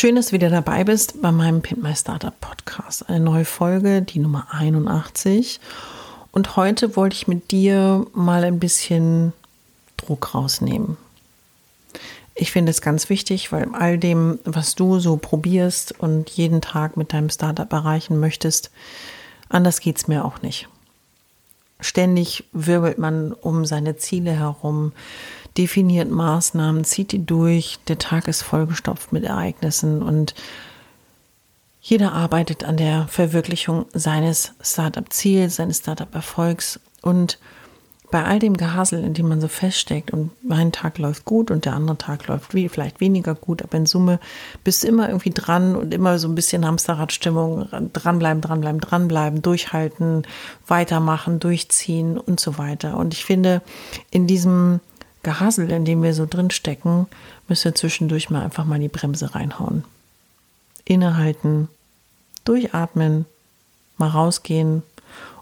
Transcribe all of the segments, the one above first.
Schön, dass du wieder dabei bist bei meinem Pimp My Startup Podcast. Eine neue Folge, die Nummer 81. Und heute wollte ich mit dir mal ein bisschen Druck rausnehmen. Ich finde es ganz wichtig, weil all dem, was du so probierst und jeden Tag mit deinem Startup erreichen möchtest, anders geht es mir auch nicht. Ständig wirbelt man um seine Ziele herum, definiert Maßnahmen, zieht die durch, der Tag ist vollgestopft mit Ereignissen und jeder arbeitet an der Verwirklichung seines Startup-Ziels, seines Startup-Erfolgs und bei all dem Gehasel, in dem man so feststeckt und ein Tag läuft gut und der andere Tag läuft wie, vielleicht weniger gut, aber in Summe bist du immer irgendwie dran und immer so ein bisschen Hamsterradstimmung, dranbleiben, dranbleiben, dranbleiben, durchhalten, weitermachen, durchziehen und so weiter. Und ich finde, in diesem Gehasel, in dem wir so drin stecken, müssen wir zwischendurch mal einfach mal die Bremse reinhauen. Innehalten, durchatmen, mal rausgehen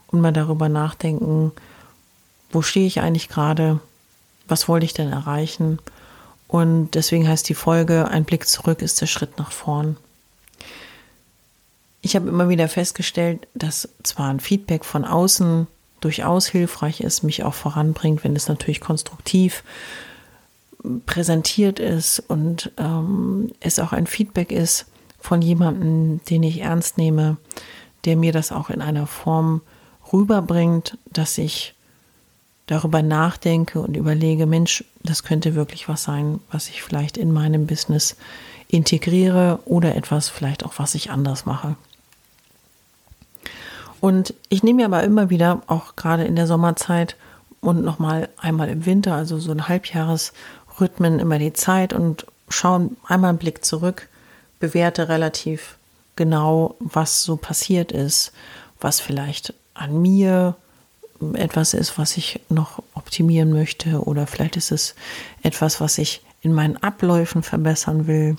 und mal darüber nachdenken, wo stehe ich eigentlich gerade, was wollte ich denn erreichen. Und deswegen heißt die Folge, ein Blick zurück ist der Schritt nach vorn. Ich habe immer wieder festgestellt, dass zwar ein Feedback von außen durchaus hilfreich ist, mich auch voranbringt, wenn es natürlich konstruktiv präsentiert ist und ähm, es auch ein Feedback ist von jemandem, den ich ernst nehme, der mir das auch in einer Form rüberbringt, dass ich darüber nachdenke und überlege, Mensch, das könnte wirklich was sein, was ich vielleicht in meinem Business integriere oder etwas vielleicht auch, was ich anders mache. Und ich nehme mir aber immer wieder, auch gerade in der Sommerzeit und nochmal einmal im Winter, also so ein Halbjahresrhythmen, immer die Zeit und schaue einmal einen Blick zurück, bewerte relativ genau, was so passiert ist, was vielleicht an mir etwas ist, was ich noch optimieren möchte oder vielleicht ist es etwas, was ich in meinen Abläufen verbessern will.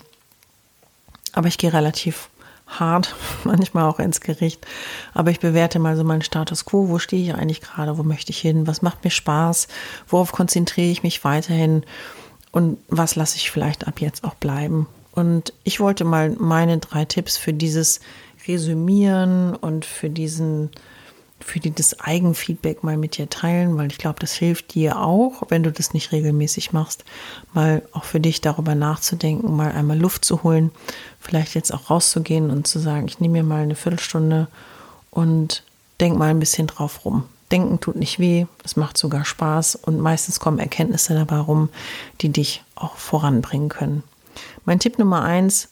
Aber ich gehe relativ hart, manchmal auch ins Gericht. Aber ich bewerte mal so meinen Status quo. Wo stehe ich eigentlich gerade? Wo möchte ich hin? Was macht mir Spaß? Worauf konzentriere ich mich weiterhin? Und was lasse ich vielleicht ab jetzt auch bleiben? Und ich wollte mal meine drei Tipps für dieses Resümieren und für diesen für die das Eigenfeedback mal mit dir teilen, weil ich glaube, das hilft dir auch, wenn du das nicht regelmäßig machst, mal auch für dich darüber nachzudenken, mal einmal Luft zu holen, vielleicht jetzt auch rauszugehen und zu sagen, ich nehme mir mal eine Viertelstunde und denk mal ein bisschen drauf rum. Denken tut nicht weh, es macht sogar Spaß und meistens kommen Erkenntnisse dabei rum, die dich auch voranbringen können. Mein Tipp Nummer eins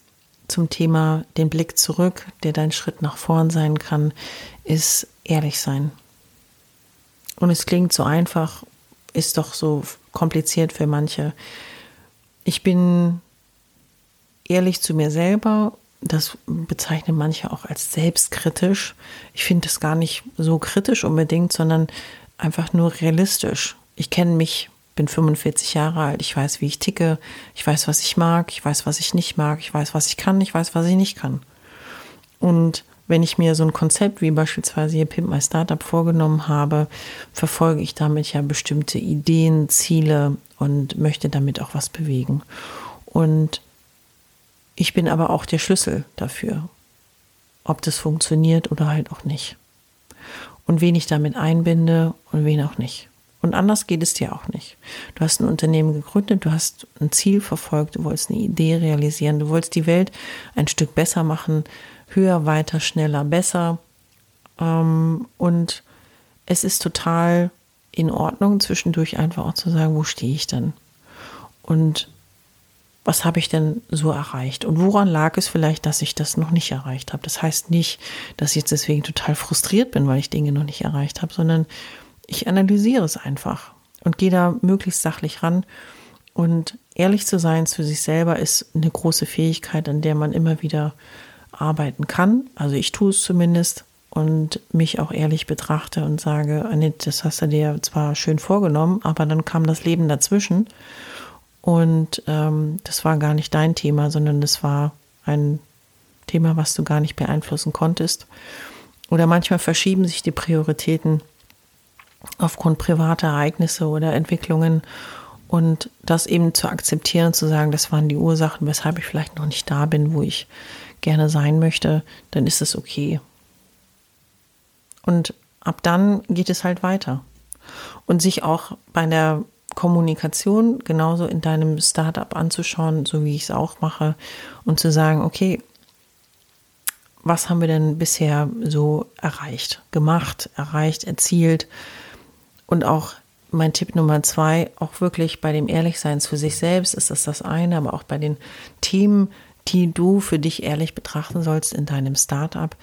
zum Thema den Blick zurück, der dein Schritt nach vorn sein kann, ist ehrlich sein. Und es klingt so einfach, ist doch so kompliziert für manche. Ich bin ehrlich zu mir selber. Das bezeichnen manche auch als selbstkritisch. Ich finde das gar nicht so kritisch unbedingt, sondern einfach nur realistisch. Ich kenne mich, bin 45 Jahre alt, ich weiß, wie ich ticke, ich weiß, was ich mag, ich weiß, was ich nicht mag, ich weiß, was ich kann, ich weiß, was ich nicht kann. Und wenn ich mir so ein Konzept wie beispielsweise hier Pimp My Startup vorgenommen habe, verfolge ich damit ja bestimmte Ideen, Ziele und möchte damit auch was bewegen. Und ich bin aber auch der Schlüssel dafür, ob das funktioniert oder halt auch nicht. Und wen ich damit einbinde und wen auch nicht. Und anders geht es dir auch nicht. Du hast ein Unternehmen gegründet, du hast ein Ziel verfolgt, du wolltest eine Idee realisieren, du wolltest die Welt ein Stück besser machen, höher, weiter, schneller, besser. Ähm, und es ist total in Ordnung, zwischendurch einfach auch zu sagen, wo stehe ich denn? und was habe ich denn so erreicht? Und woran lag es vielleicht, dass ich das noch nicht erreicht habe? Das heißt nicht, dass ich jetzt deswegen total frustriert bin, weil ich Dinge noch nicht erreicht habe, sondern ich analysiere es einfach und gehe da möglichst sachlich ran. Und ehrlich zu sein zu sich selber ist eine große Fähigkeit, an der man immer wieder arbeiten kann. Also ich tue es zumindest und mich auch ehrlich betrachte und sage, Annette, das hast du dir zwar schön vorgenommen, aber dann kam das Leben dazwischen und ähm, das war gar nicht dein Thema, sondern das war ein Thema, was du gar nicht beeinflussen konntest. Oder manchmal verschieben sich die Prioritäten aufgrund privater Ereignisse oder Entwicklungen und das eben zu akzeptieren, zu sagen, das waren die Ursachen, weshalb ich vielleicht noch nicht da bin, wo ich gerne sein möchte, dann ist es okay. Und ab dann geht es halt weiter. Und sich auch bei der Kommunikation genauso in deinem Startup anzuschauen, so wie ich es auch mache, und zu sagen, okay, was haben wir denn bisher so erreicht, gemacht, erreicht, erzielt? Und auch mein Tipp Nummer zwei, auch wirklich bei dem Ehrlichsein zu sich selbst ist das das eine, aber auch bei den Themen, die du für dich ehrlich betrachten sollst in deinem Startup,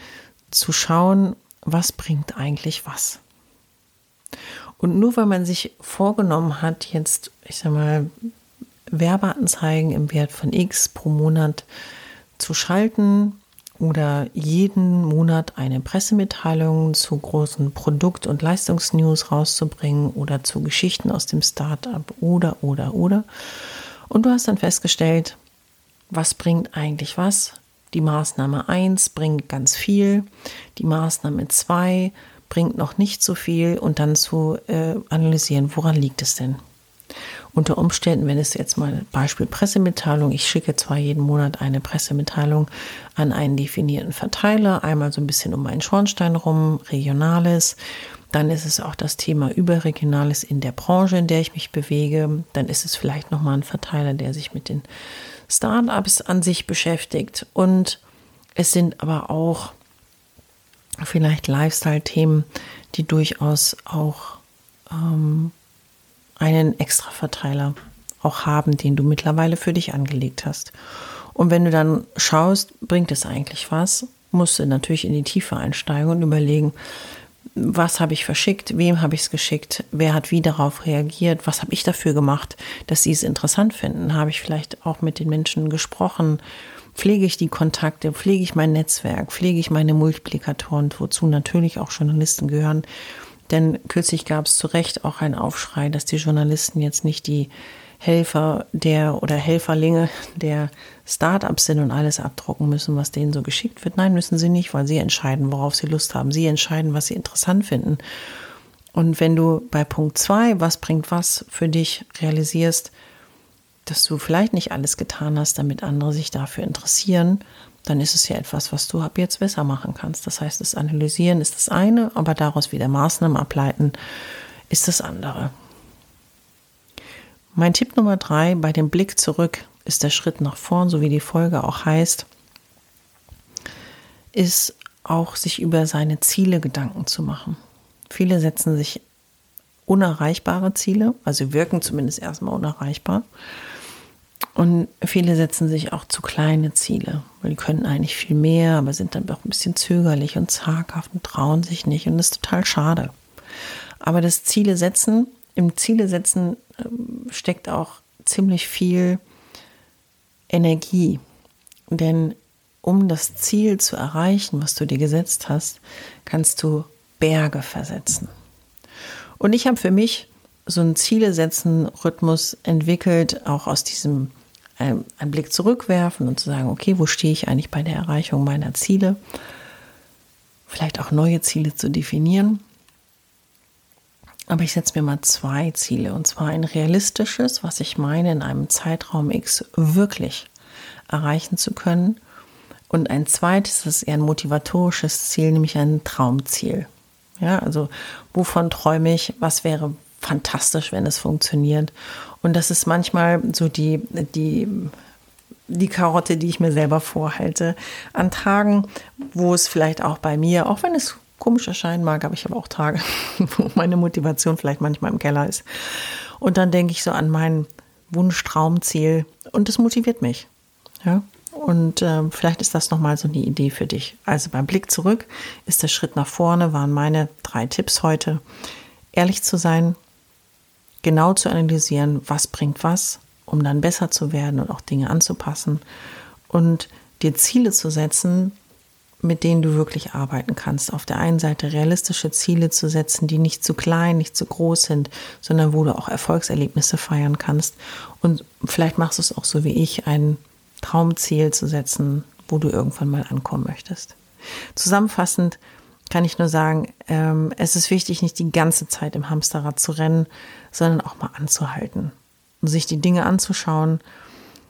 zu schauen, was bringt eigentlich was. Und nur weil man sich vorgenommen hat, jetzt, ich sag mal, Werbeanzeigen im Wert von X pro Monat zu schalten oder jeden Monat eine Pressemitteilung zu großen Produkt- und Leistungsnews rauszubringen oder zu Geschichten aus dem Startup oder, oder, oder. Und du hast dann festgestellt, was bringt eigentlich was? Die Maßnahme 1 bringt ganz viel, die Maßnahme 2 bringt noch nicht so viel und dann zu äh, analysieren, woran liegt es denn? Unter Umständen, wenn es jetzt mal Beispiel Pressemitteilung, ich schicke zwar jeden Monat eine Pressemitteilung an einen definierten Verteiler, einmal so ein bisschen um einen Schornstein rum, regionales, dann ist es auch das Thema überregionales in der Branche, in der ich mich bewege, dann ist es vielleicht nochmal ein Verteiler, der sich mit den Startups an sich beschäftigt. Und es sind aber auch vielleicht Lifestyle-Themen, die durchaus auch ähm, einen Extra-Verteiler auch haben, den du mittlerweile für dich angelegt hast. Und wenn du dann schaust, bringt es eigentlich was, musst du natürlich in die Tiefe einsteigen und überlegen, was habe ich verschickt, wem habe ich es geschickt, wer hat wie darauf reagiert, was habe ich dafür gemacht, dass sie es interessant finden, habe ich vielleicht auch mit den Menschen gesprochen, pflege ich die Kontakte, pflege ich mein Netzwerk, pflege ich meine Multiplikatoren, wozu natürlich auch Journalisten gehören. Denn kürzlich gab es zu Recht auch einen Aufschrei, dass die Journalisten jetzt nicht die Helfer der oder Helferlinge der Startups sind und alles abdrucken müssen, was denen so geschickt wird. Nein, müssen sie nicht, weil sie entscheiden, worauf sie Lust haben. Sie entscheiden, was sie interessant finden. Und wenn du bei Punkt zwei, was bringt was für dich, realisierst, dass du vielleicht nicht alles getan hast, damit andere sich dafür interessieren, dann ist es ja etwas, was du ab jetzt besser machen kannst. Das heißt, das Analysieren ist das eine, aber daraus wieder Maßnahmen ableiten ist das andere. Mein Tipp Nummer drei bei dem Blick zurück ist der Schritt nach vorn, so wie die Folge auch heißt, ist auch sich über seine Ziele Gedanken zu machen. Viele setzen sich unerreichbare Ziele, also wirken zumindest erstmal unerreichbar und viele setzen sich auch zu kleine Ziele, weil die können eigentlich viel mehr, aber sind dann auch ein bisschen zögerlich und zaghaft und trauen sich nicht und das ist total schade. Aber das Ziele setzen, im Ziele setzen ähm, steckt auch ziemlich viel Energie. Denn um das Ziel zu erreichen, was du dir gesetzt hast, kannst du Berge versetzen. Und ich habe für mich so einen Ziele setzen Rhythmus entwickelt, auch aus diesem einen, Blick zurückwerfen und zu sagen, okay, wo stehe ich eigentlich bei der Erreichung meiner Ziele? Vielleicht auch neue Ziele zu definieren. Aber ich setze mir mal zwei Ziele. Und zwar ein realistisches, was ich meine, in einem Zeitraum X wirklich erreichen zu können. Und ein zweites, das ist eher ein motivatorisches Ziel, nämlich ein Traumziel. Ja, also wovon träume ich? Was wäre fantastisch, wenn es funktioniert? Und das ist manchmal so die, die, die Karotte, die ich mir selber vorhalte. An Tagen, wo es vielleicht auch bei mir, auch wenn es komisch erscheinen mag, aber ich habe auch Tage, wo meine Motivation vielleicht manchmal im Keller ist. Und dann denke ich so an meinen Wunsch, Traumziel und es motiviert mich. Ja, und äh, vielleicht ist das nochmal so eine Idee für dich. Also beim Blick zurück ist der Schritt nach vorne, waren meine drei Tipps heute. Ehrlich zu sein, genau zu analysieren, was bringt was, um dann besser zu werden und auch Dinge anzupassen. Und dir Ziele zu setzen, mit denen du wirklich arbeiten kannst. Auf der einen Seite realistische Ziele zu setzen, die nicht zu klein, nicht zu groß sind, sondern wo du auch Erfolgserlebnisse feiern kannst. Und vielleicht machst du es auch so wie ich, ein Traumziel zu setzen, wo du irgendwann mal ankommen möchtest. Zusammenfassend kann ich nur sagen, ähm, es ist wichtig, nicht die ganze Zeit im Hamsterrad zu rennen, sondern auch mal anzuhalten und sich die Dinge anzuschauen.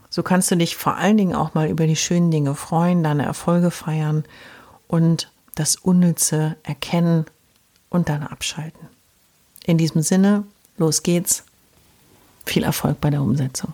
So kannst du dich vor allen Dingen auch mal über die schönen Dinge freuen, deine Erfolge feiern und das Unnütze erkennen und dann abschalten. In diesem Sinne, los geht's. Viel Erfolg bei der Umsetzung.